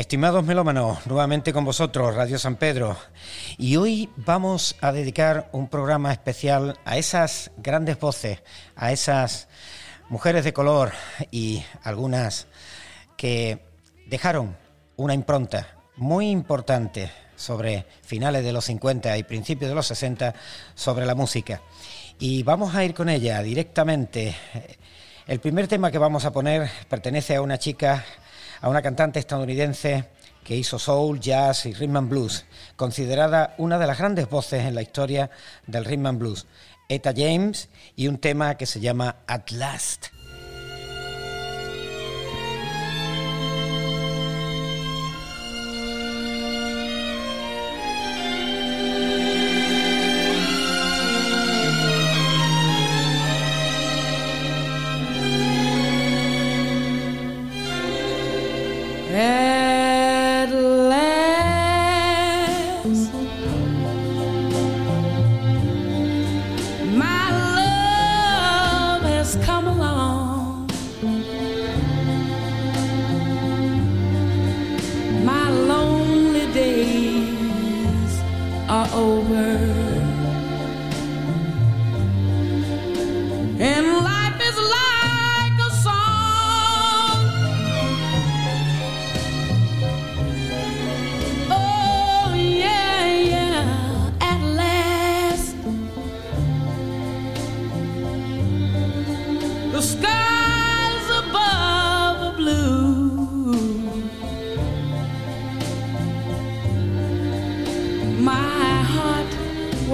Estimados melómanos, nuevamente con vosotros, Radio San Pedro. Y hoy vamos a dedicar un programa especial a esas grandes voces, a esas mujeres de color y algunas que dejaron una impronta muy importante sobre finales de los 50 y principios de los 60 sobre la música. Y vamos a ir con ella directamente. El primer tema que vamos a poner pertenece a una chica a una cantante estadounidense que hizo soul, jazz y rhythm and blues, considerada una de las grandes voces en la historia del rhythm and blues, Etta James, y un tema que se llama At Last.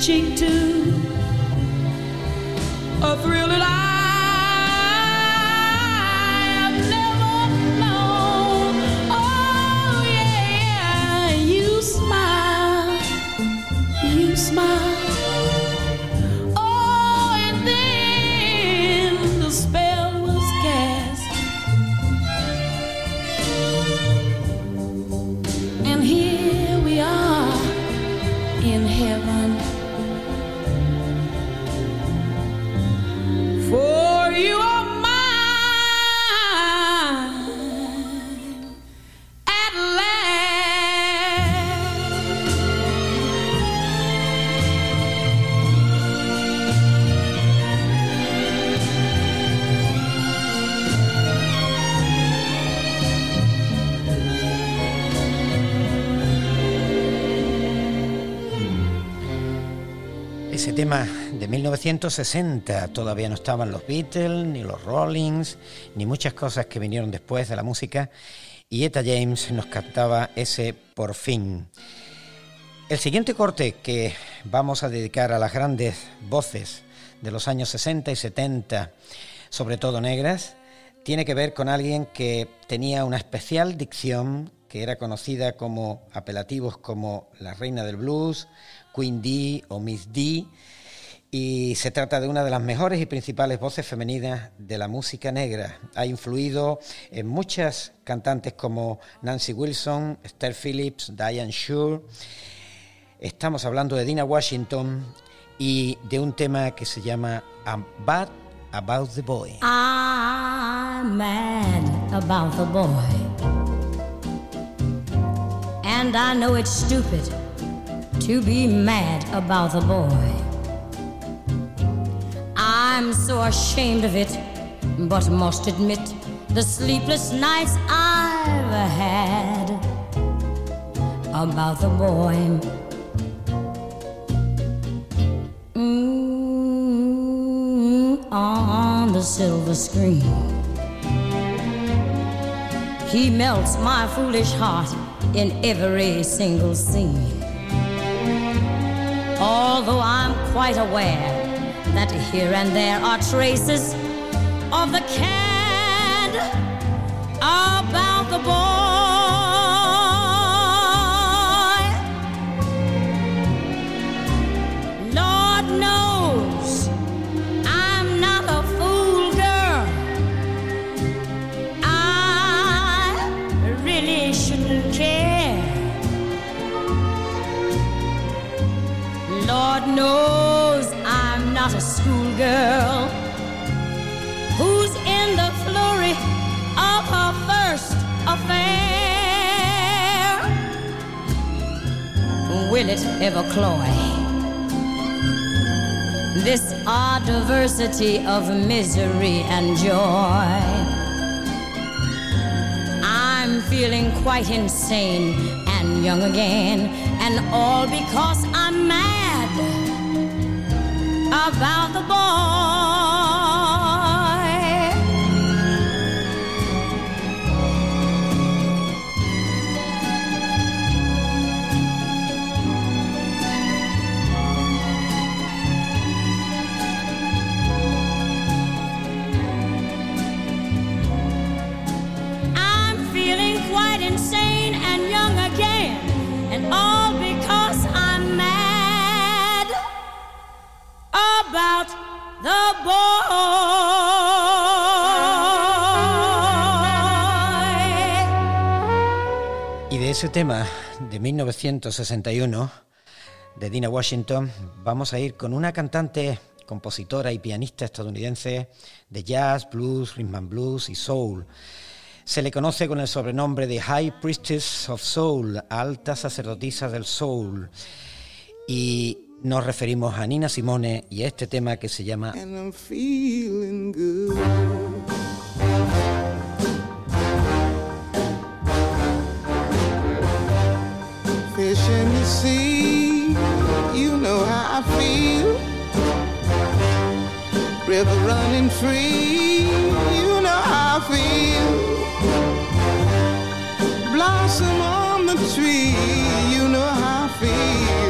switching to a thrill that I 1960. Todavía no estaban los Beatles, ni los Rollings, ni muchas cosas que vinieron después de la música. Y Etta James nos cantaba ese por fin. El siguiente corte que vamos a dedicar a las grandes voces de los años 60 y 70, sobre todo negras, tiene que ver con alguien que tenía una especial dicción, que era conocida como apelativos como la reina del blues, Queen D o Miss D, y se trata de una de las mejores y principales voces femeninas de la música negra. Ha influido en muchas cantantes como Nancy Wilson, Esther Phillips, Diane Shure. Estamos hablando de Dina Washington y de un tema que se llama I'm Bad About the Boy. I'm mad about the boy. And I know it's stupid to be mad about the boy. I'm so ashamed of it, but must admit the sleepless nights I've had about the boy. Mm, on the silver screen, he melts my foolish heart in every single scene. Although I'm quite aware that here and there are traces of the cad about the boy. Lord knows I'm not a fool girl. I really shouldn't care. Lord knows not a schoolgirl who's in the flurry of her first affair. Will it ever cloy? This odd diversity of misery and joy. I'm feeling quite insane and young again, and all because about the boy. Y de ese tema de 1961 de Dina Washington vamos a ir con una cantante, compositora y pianista estadounidense de jazz, blues, rhythm and blues y soul. Se le conoce con el sobrenombre de High Priestess of Soul, alta sacerdotisa del soul. Y nos referimos a Nina Simone y a este tema que se llama and I'm feeling good. Fish in the sea, you know how I feel. River running free, you know how I feel. Blossom on the tree, you know how I feel.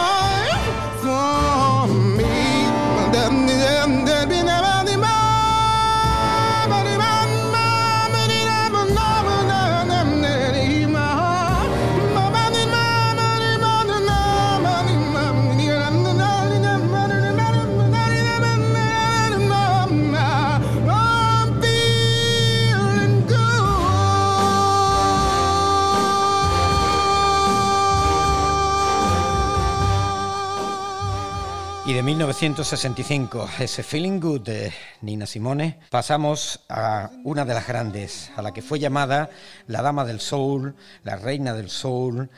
1965, ese Feeling Good de Nina Simone, pasamos a una de las grandes, a la que fue llamada la Dama del Soul, la Reina del Soul,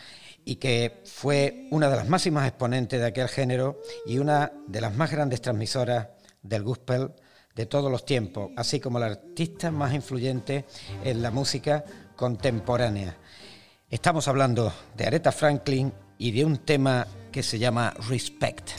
y que fue una de las máximas exponentes de aquel género y una de las más grandes transmisoras del gospel de todos los tiempos, así como la artista más influyente en la música contemporánea. Estamos hablando de Aretha Franklin y de un tema que se llama Respect.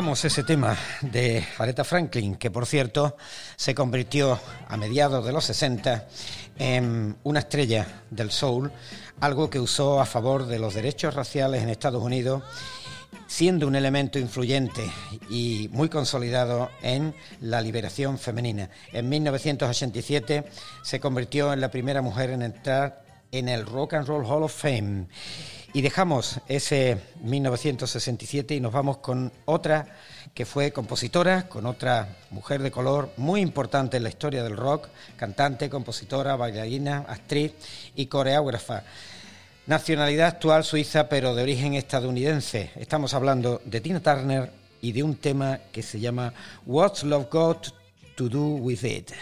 Dejamos ese tema de Aretha Franklin, que por cierto se convirtió a mediados de los 60 en una estrella del soul, algo que usó a favor de los derechos raciales en Estados Unidos, siendo un elemento influyente y muy consolidado en la liberación femenina. En 1987 se convirtió en la primera mujer en entrar en el Rock and Roll Hall of Fame. Y dejamos ese 1967 y nos vamos con otra que fue compositora, con otra mujer de color muy importante en la historia del rock, cantante, compositora, bailarina, actriz y coreógrafa. Nacionalidad actual suiza, pero de origen estadounidense. Estamos hablando de Tina Turner y de un tema que se llama What's Love Got to Do with It.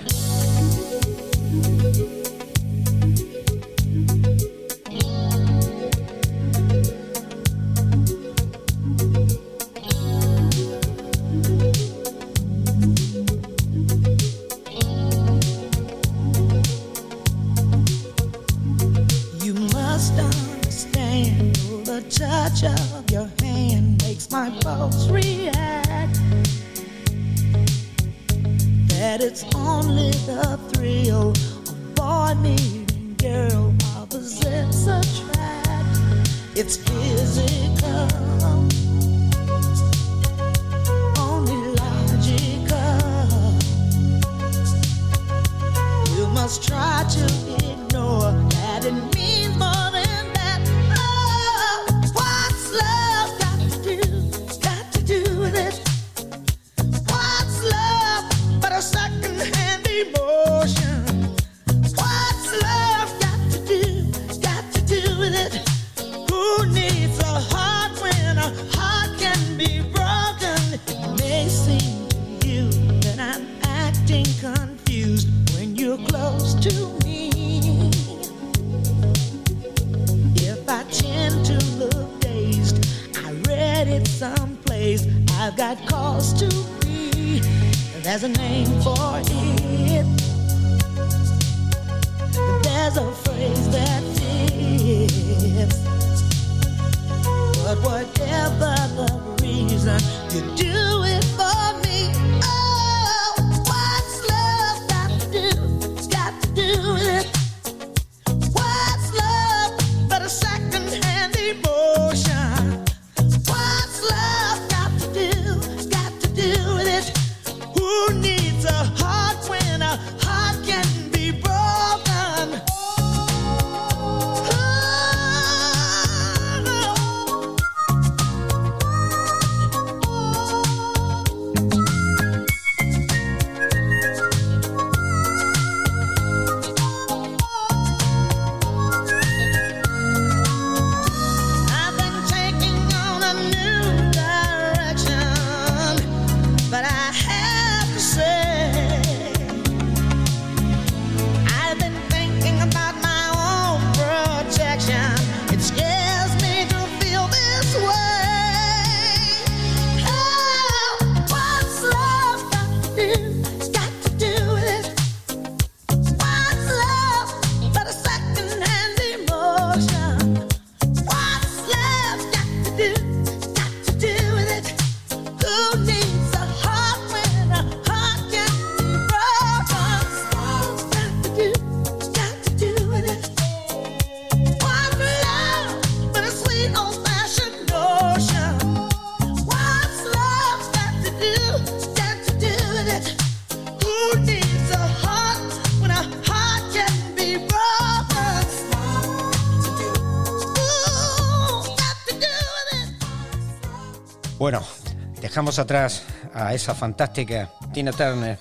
Atrás a esa fantástica Tina Turner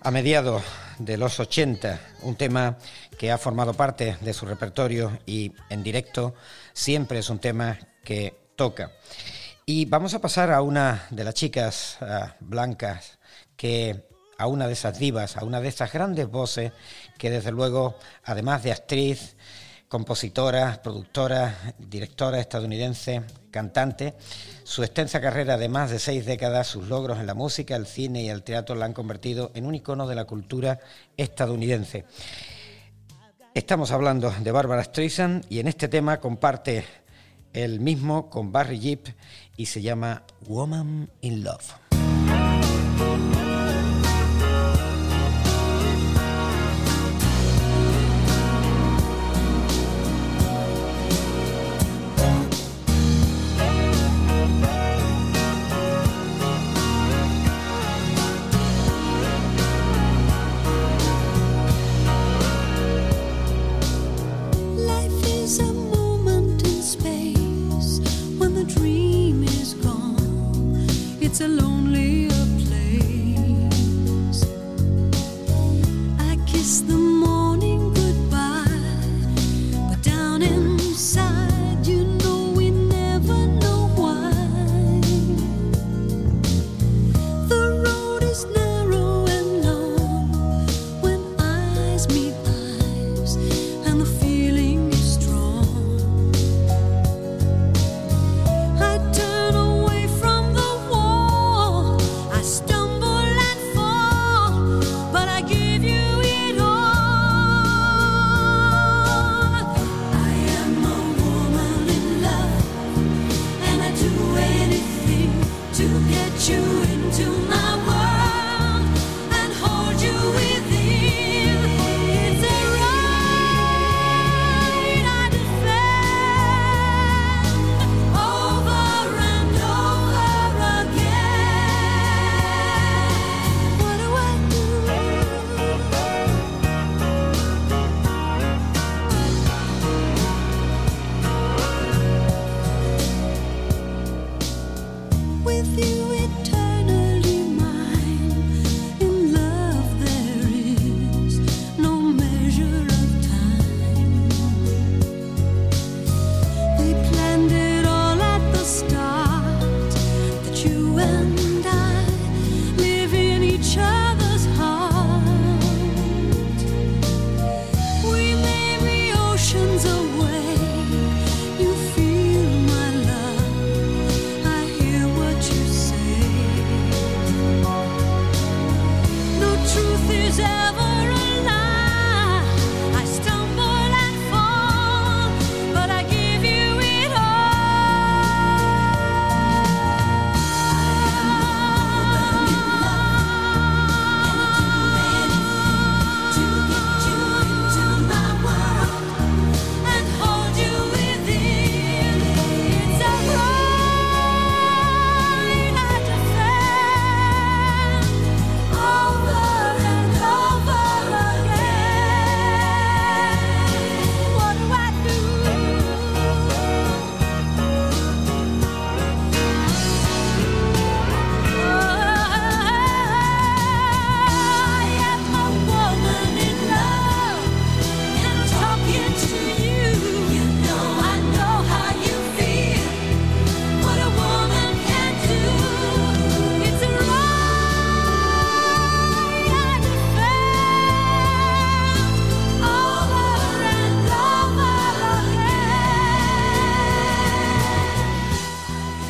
a mediados de los 80, un tema que ha formado parte de su repertorio y en directo siempre es un tema que toca. Y vamos a pasar a una de las chicas blancas que a una de esas divas, a una de esas grandes voces que desde luego, además de actriz, compositora, productora, directora estadounidense, cantante. Su extensa carrera de más de seis décadas, sus logros en la música, el cine y el teatro la han convertido en un icono de la cultura estadounidense. Estamos hablando de Barbara Streisand y en este tema comparte el mismo con Barry Jeep y se llama Woman in Love.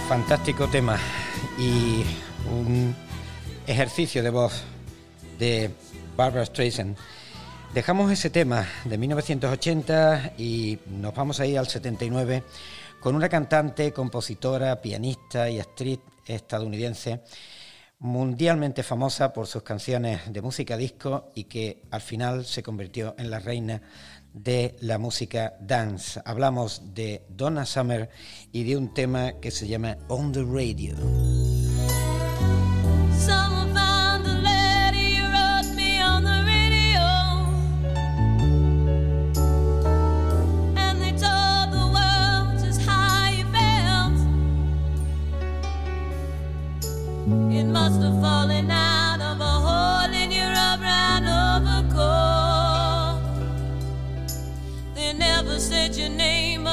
Fantástico tema y un ejercicio de voz de Barbara Streisand. Dejamos ese tema de 1980 y nos vamos a ir al 79 con una cantante, compositora, pianista y actriz estadounidense mundialmente famosa por sus canciones de música disco y que al final se convirtió en la reina de la música dance. Hablamos de Donna Summer y de un tema que se llama On the Radio. said your name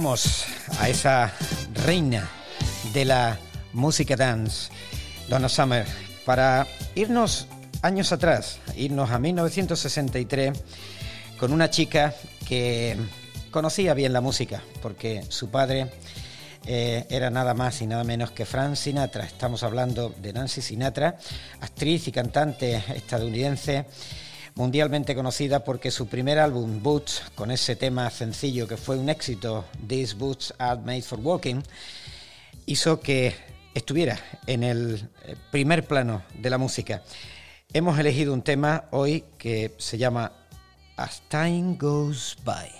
A esa reina de la música dance, Donna Summer, para irnos años atrás, irnos a 1963 con una chica que conocía bien la música, porque su padre eh, era nada más y nada menos que Frank Sinatra. Estamos hablando de Nancy Sinatra, actriz y cantante estadounidense mundialmente conocida porque su primer álbum, Boots, con ese tema sencillo que fue un éxito, These Boots Are Made for Walking, hizo que estuviera en el eh, primer plano de la música. Hemos elegido un tema hoy que se llama As Time Goes By.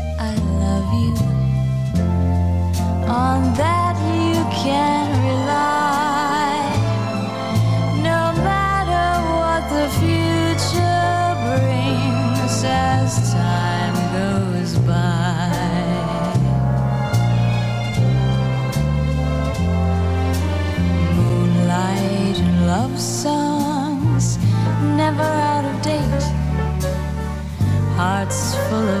you. On that you can rely. No matter what the future brings as time goes by. Moonlight and love songs, never out of date. Hearts full of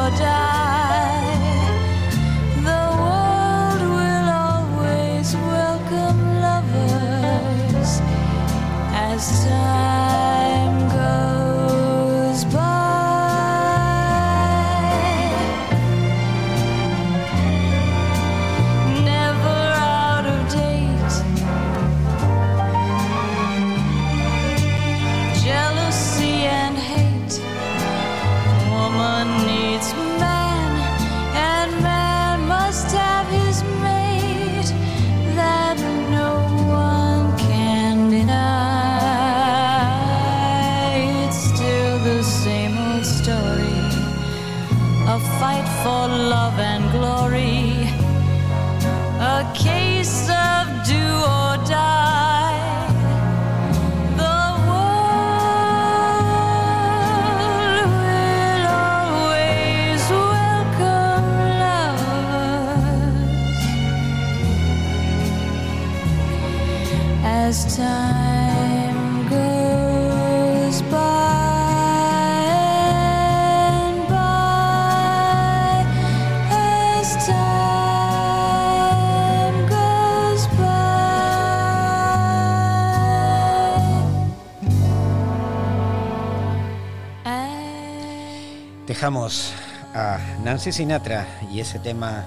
Dejamos a Nancy Sinatra y ese tema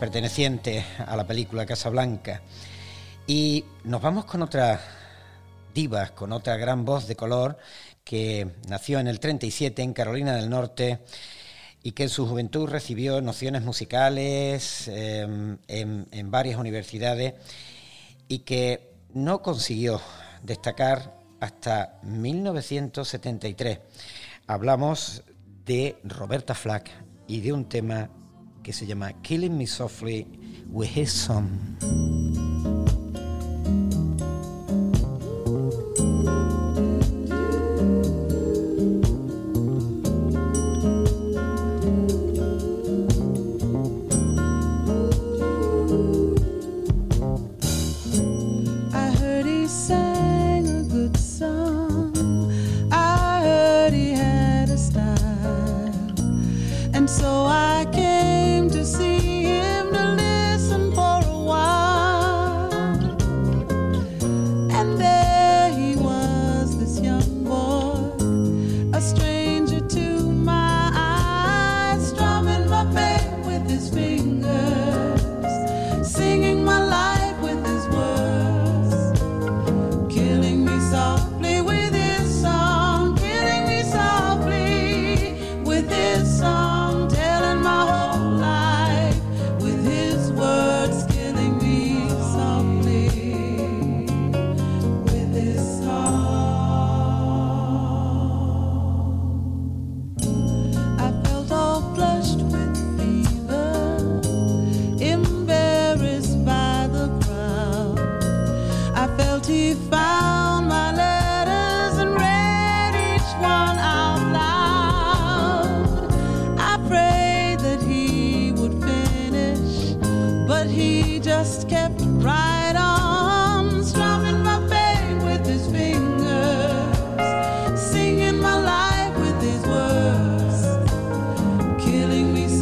perteneciente a la película Casablanca. Y nos vamos con otra diva, con otra gran voz de color que nació en el 37 en Carolina del Norte y que en su juventud recibió nociones musicales en, en varias universidades y que no consiguió destacar hasta 1973. Hablamos de Roberta Flack y de un tema que se llama Killing Me Softly with His Son.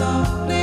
softly.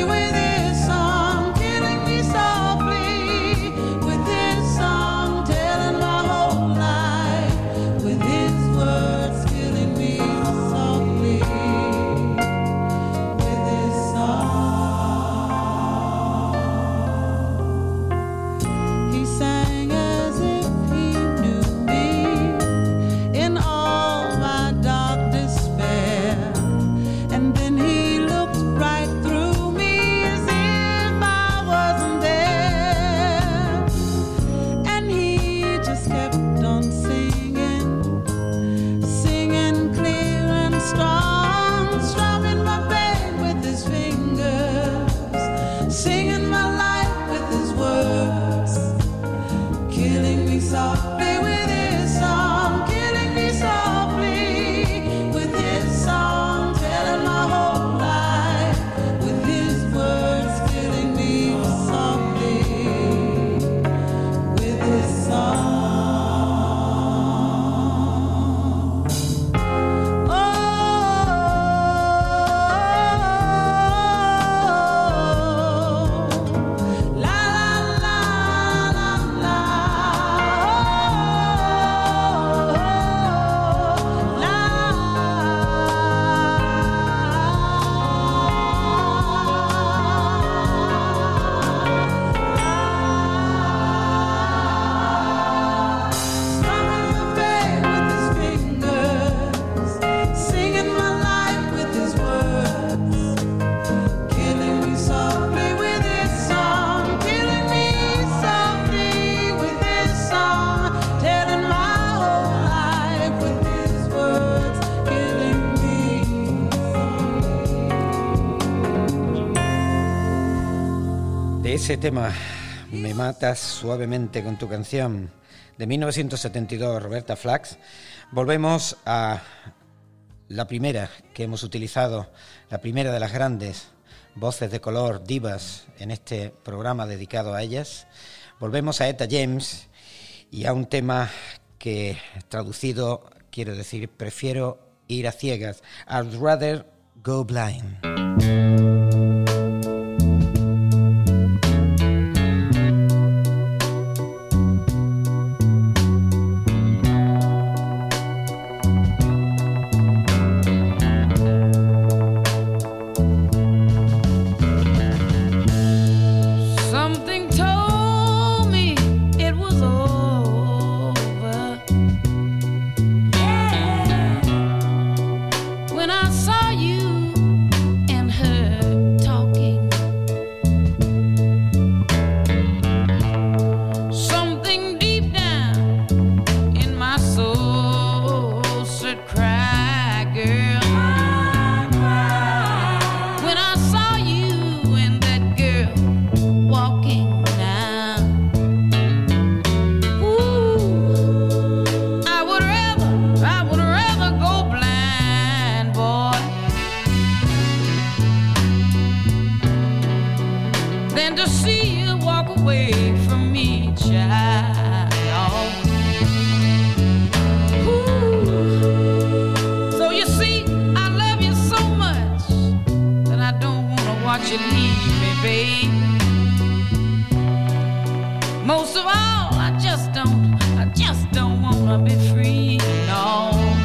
Ese tema, Me matas suavemente con tu canción, de 1972, Roberta Flax, volvemos a la primera que hemos utilizado, la primera de las grandes voces de color, divas, en este programa dedicado a ellas. Volvemos a Eta James y a un tema que traducido quiero decir, prefiero ir a ciegas. I'd rather go blind. Watch you leave me, babe. Most of all, I just don't, I just don't wanna be free, no.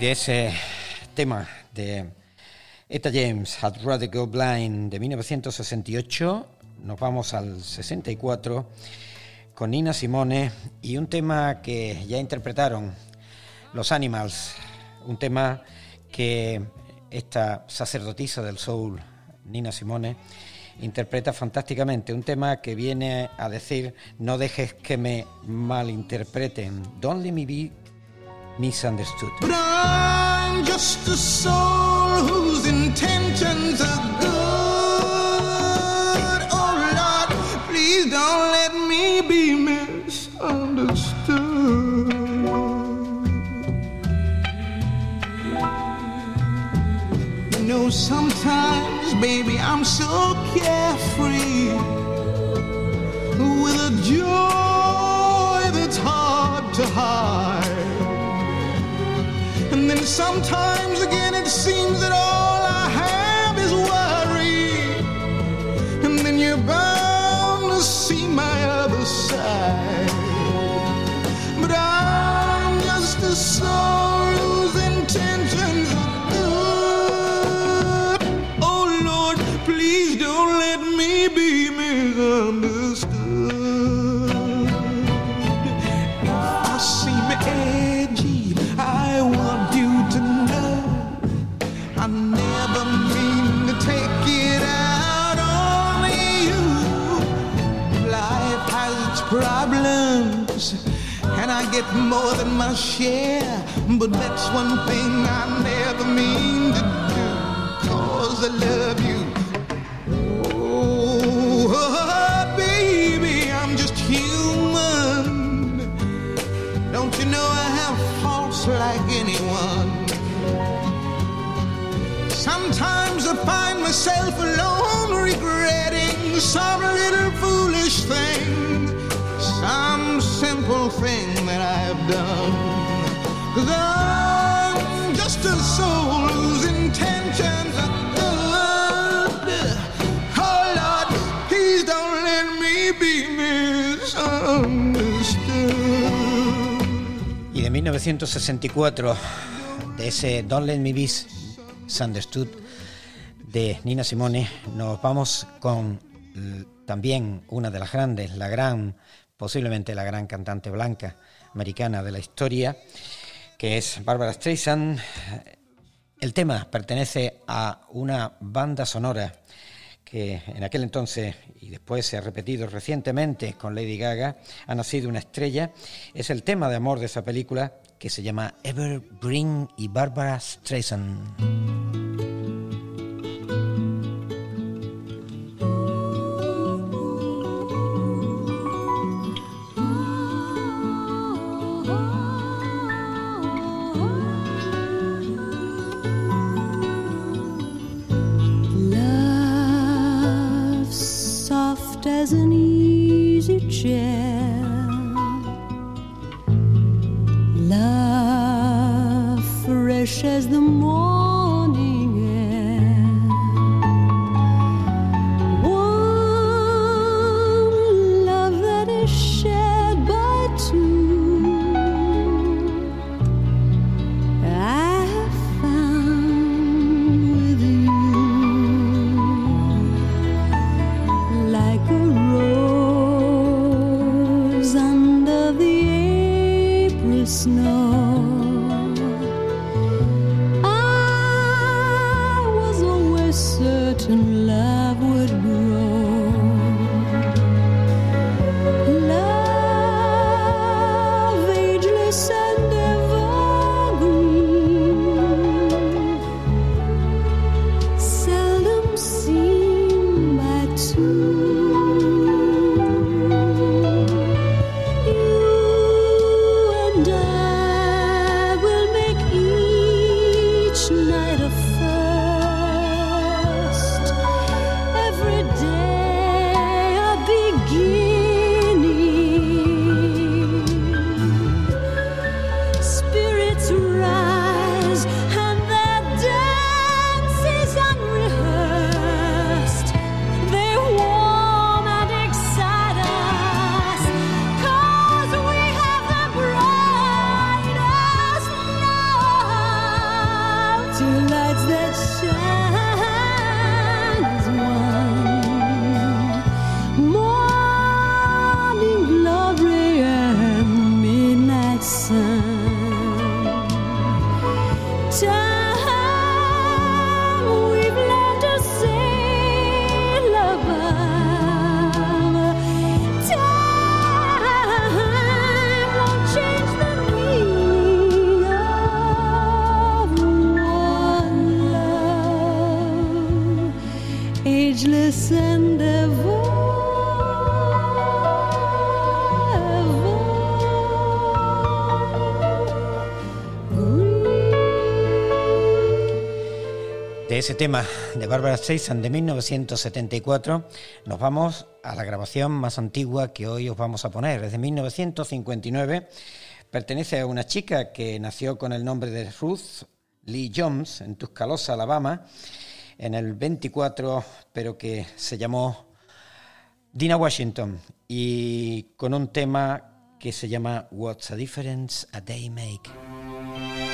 De ese tema de Etta James, I'd Rather Go Blind, de 1968, nos vamos al 64 con Nina Simone y un tema que ya interpretaron los Animals, un tema que esta sacerdotisa del soul, Nina Simone, interpreta fantásticamente, un tema que viene a decir no dejes que me malinterpreten, don't let me be misunderstood. But I'm just a soul whose intentions are good. Oh Lord, please don't let me be misunderstood. You know, sometimes, baby, I'm so carefree with a joy that's hard to hide. Sometimes again it seems that all get more than my share. But that's one thing I never mean 1964, de ese Don't Let Me Be Misunderstood de Nina Simone, nos vamos con l- también una de las grandes, la gran, posiblemente la gran cantante blanca americana de la historia, que es Barbara Streisand. El tema pertenece a una banda sonora que en aquel entonces y después se ha repetido recientemente con Lady Gaga, ha nacido una estrella. Es el tema de amor de esa película que se llama Evergreen y Barbara Streisand. As the morning ese tema de Barbara Streisand de 1974 nos vamos a la grabación más antigua que hoy os vamos a poner. Es de 1959. Pertenece a una chica que nació con el nombre de Ruth Lee Jones en Tuscaloosa, Alabama, en el 24, pero que se llamó Dina Washington y con un tema que se llama What's a Difference a Day Make.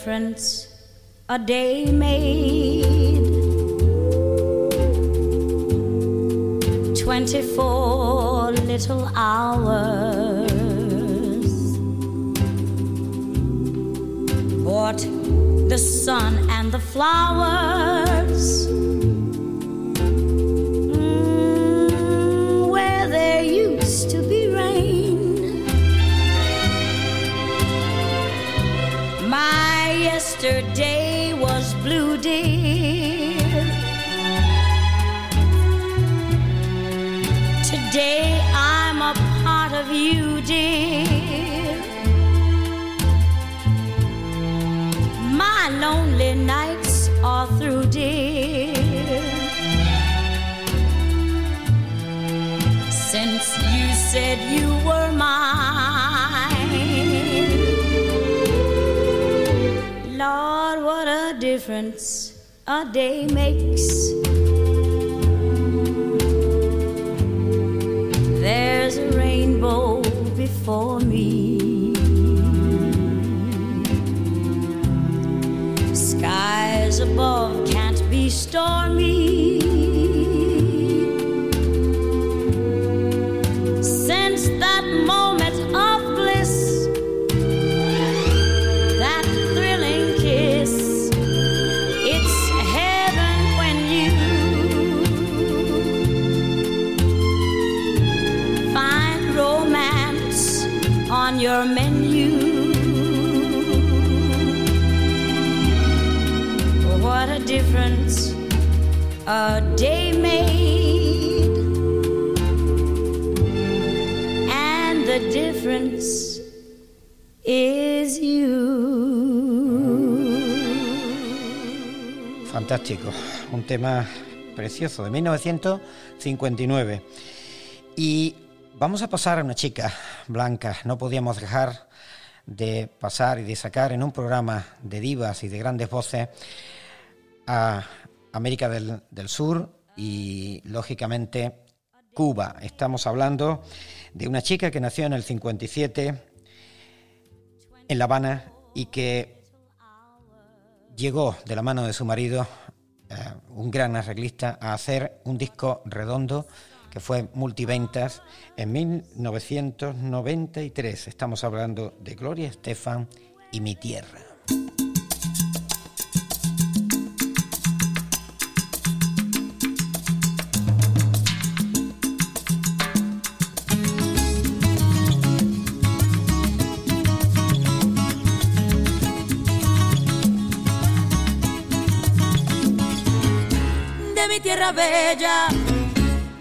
Difference a day made. Twenty-four little hours brought the sun and the flowers a day Fantástico, un tema precioso de 1959. Y Vamos a pasar a una chica blanca. No podíamos dejar de pasar y de sacar en un programa de divas y de grandes voces a América del, Sur y, lógicamente, Cuba. Estamos hablando de una chica que nació en el 57 en La Habana y que llegó de la mano de su marido, eh, un gran arreglista, a hacer un disco redondo que fue multiventas en 1993. Estamos hablando de Gloria Estefan y Mi Tierra. De mi tierra bella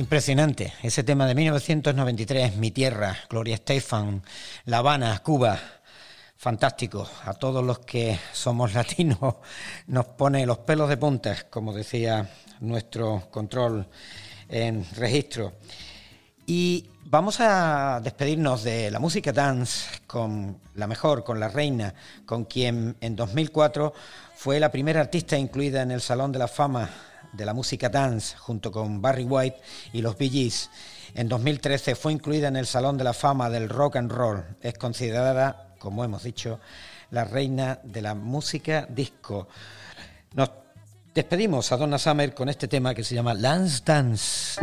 Impresionante, ese tema de 1993, Mi Tierra, Gloria Estefan, La Habana, Cuba. Fantástico, a todos los que somos latinos nos pone los pelos de punta, como decía nuestro control en registro. Y vamos a despedirnos de la música dance con la mejor, con la reina, con quien en 2004 fue la primera artista incluida en el Salón de la Fama de la música dance, junto con Barry White y los Bee Gees. En 2013 fue incluida en el Salón de la Fama del Rock and Roll. Es considerada, como hemos dicho, la reina de la música disco. Nos despedimos a Donna Summer con este tema que se llama Lance Dance.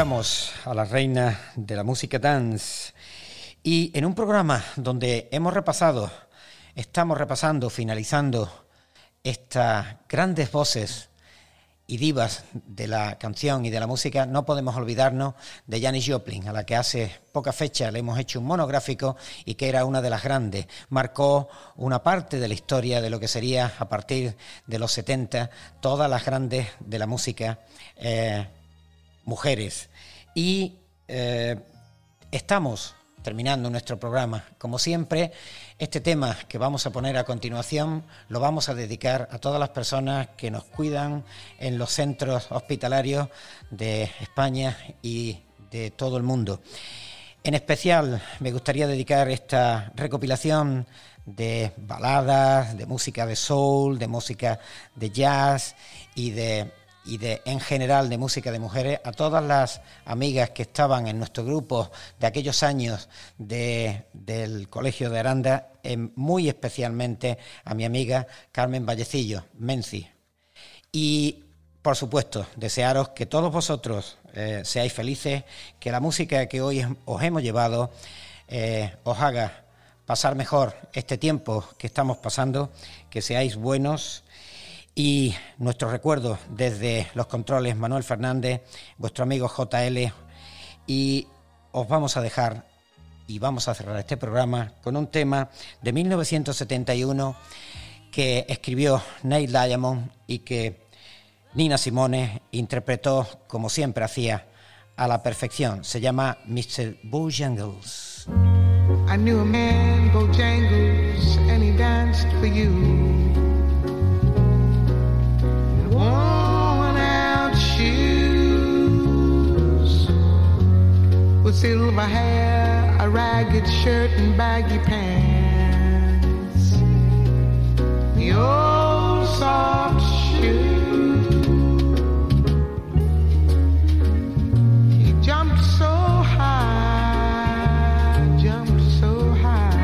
A la reina de la música dance y en un programa donde hemos repasado, estamos repasando, finalizando estas grandes voces y divas de la canción y de la música, no podemos olvidarnos de Janis Joplin, a la que hace poca fecha le hemos hecho un monográfico y que era una de las grandes. Marcó una parte de la historia de lo que sería a partir de los 70 todas las grandes de la música eh, mujeres. Y eh, estamos terminando nuestro programa. Como siempre, este tema que vamos a poner a continuación lo vamos a dedicar a todas las personas que nos cuidan en los centros hospitalarios de España y de todo el mundo. En especial me gustaría dedicar esta recopilación de baladas, de música de soul, de música de jazz y de y de en general de música de mujeres, a todas las amigas que estaban en nuestro grupo de aquellos años de- del Colegio de Aranda, em, muy especialmente a mi amiga Carmen Vallecillo, Menci. Y por supuesto, desearos que todos vosotros eh, seáis felices, que la música que hoy os hemos llevado eh, os haga pasar mejor este tiempo que estamos pasando, que seáis buenos. Y nuestros recuerdos desde los controles Manuel Fernández, vuestro amigo JL, y os vamos a dejar y vamos a cerrar este programa con un tema de 1971 que escribió Neil Diamond y que Nina Simone interpretó como siempre hacía a la perfección. Se llama Mr. Bojangles. I knew a man, Bojangles, and he danced for you. Worn out shoes, with silver hair, a ragged shirt, and baggy pants. The old soft shoe. He jumped so high, jumped so high.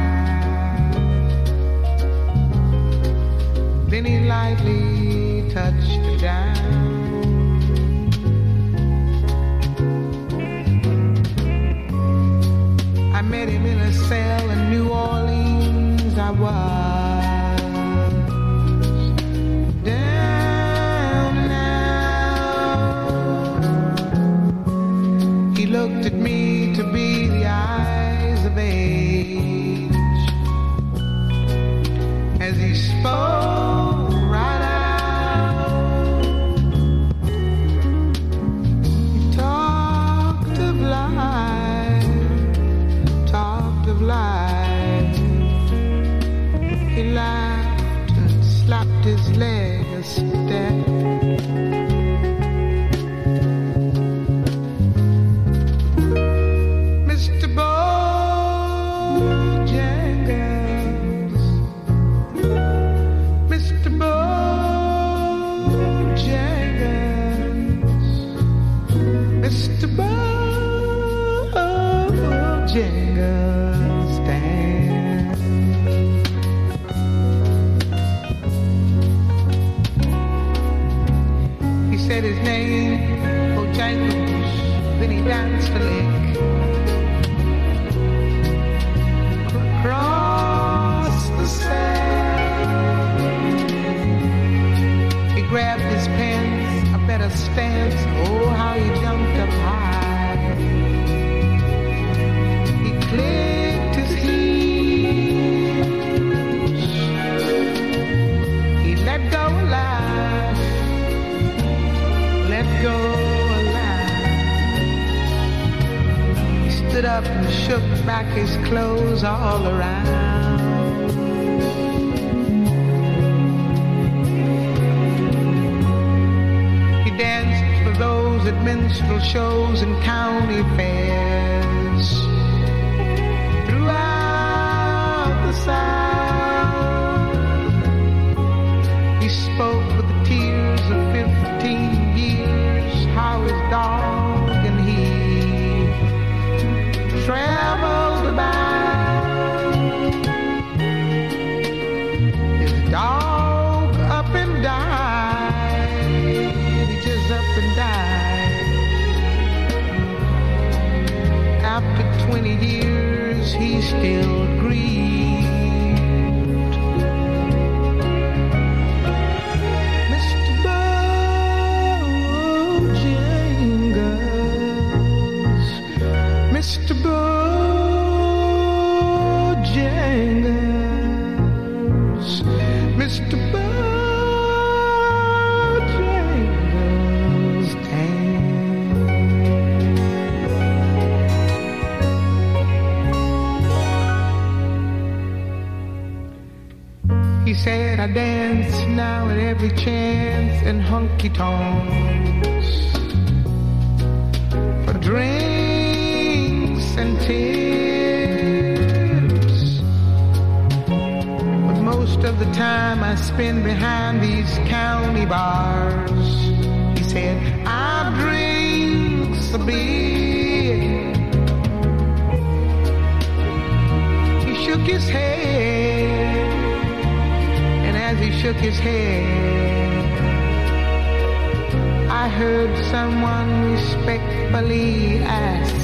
Then he lightly touched I met him in a cell in New Orleans. I was Mr. Bojangles. Stand. He said his name, oh, Bojangles. Then he danced a lick. across the sand. He grabbed his pants, a better stance. Oh, how he shook back his clothes all around. He danced for those at minstrel shows and county fairs. I dance now at every chance in hunky tonks for drinks and tips. But most of the time I spend behind these county bars. He said, I'll drink the beer. He shook his head, he shook his head, I heard someone respectfully ask,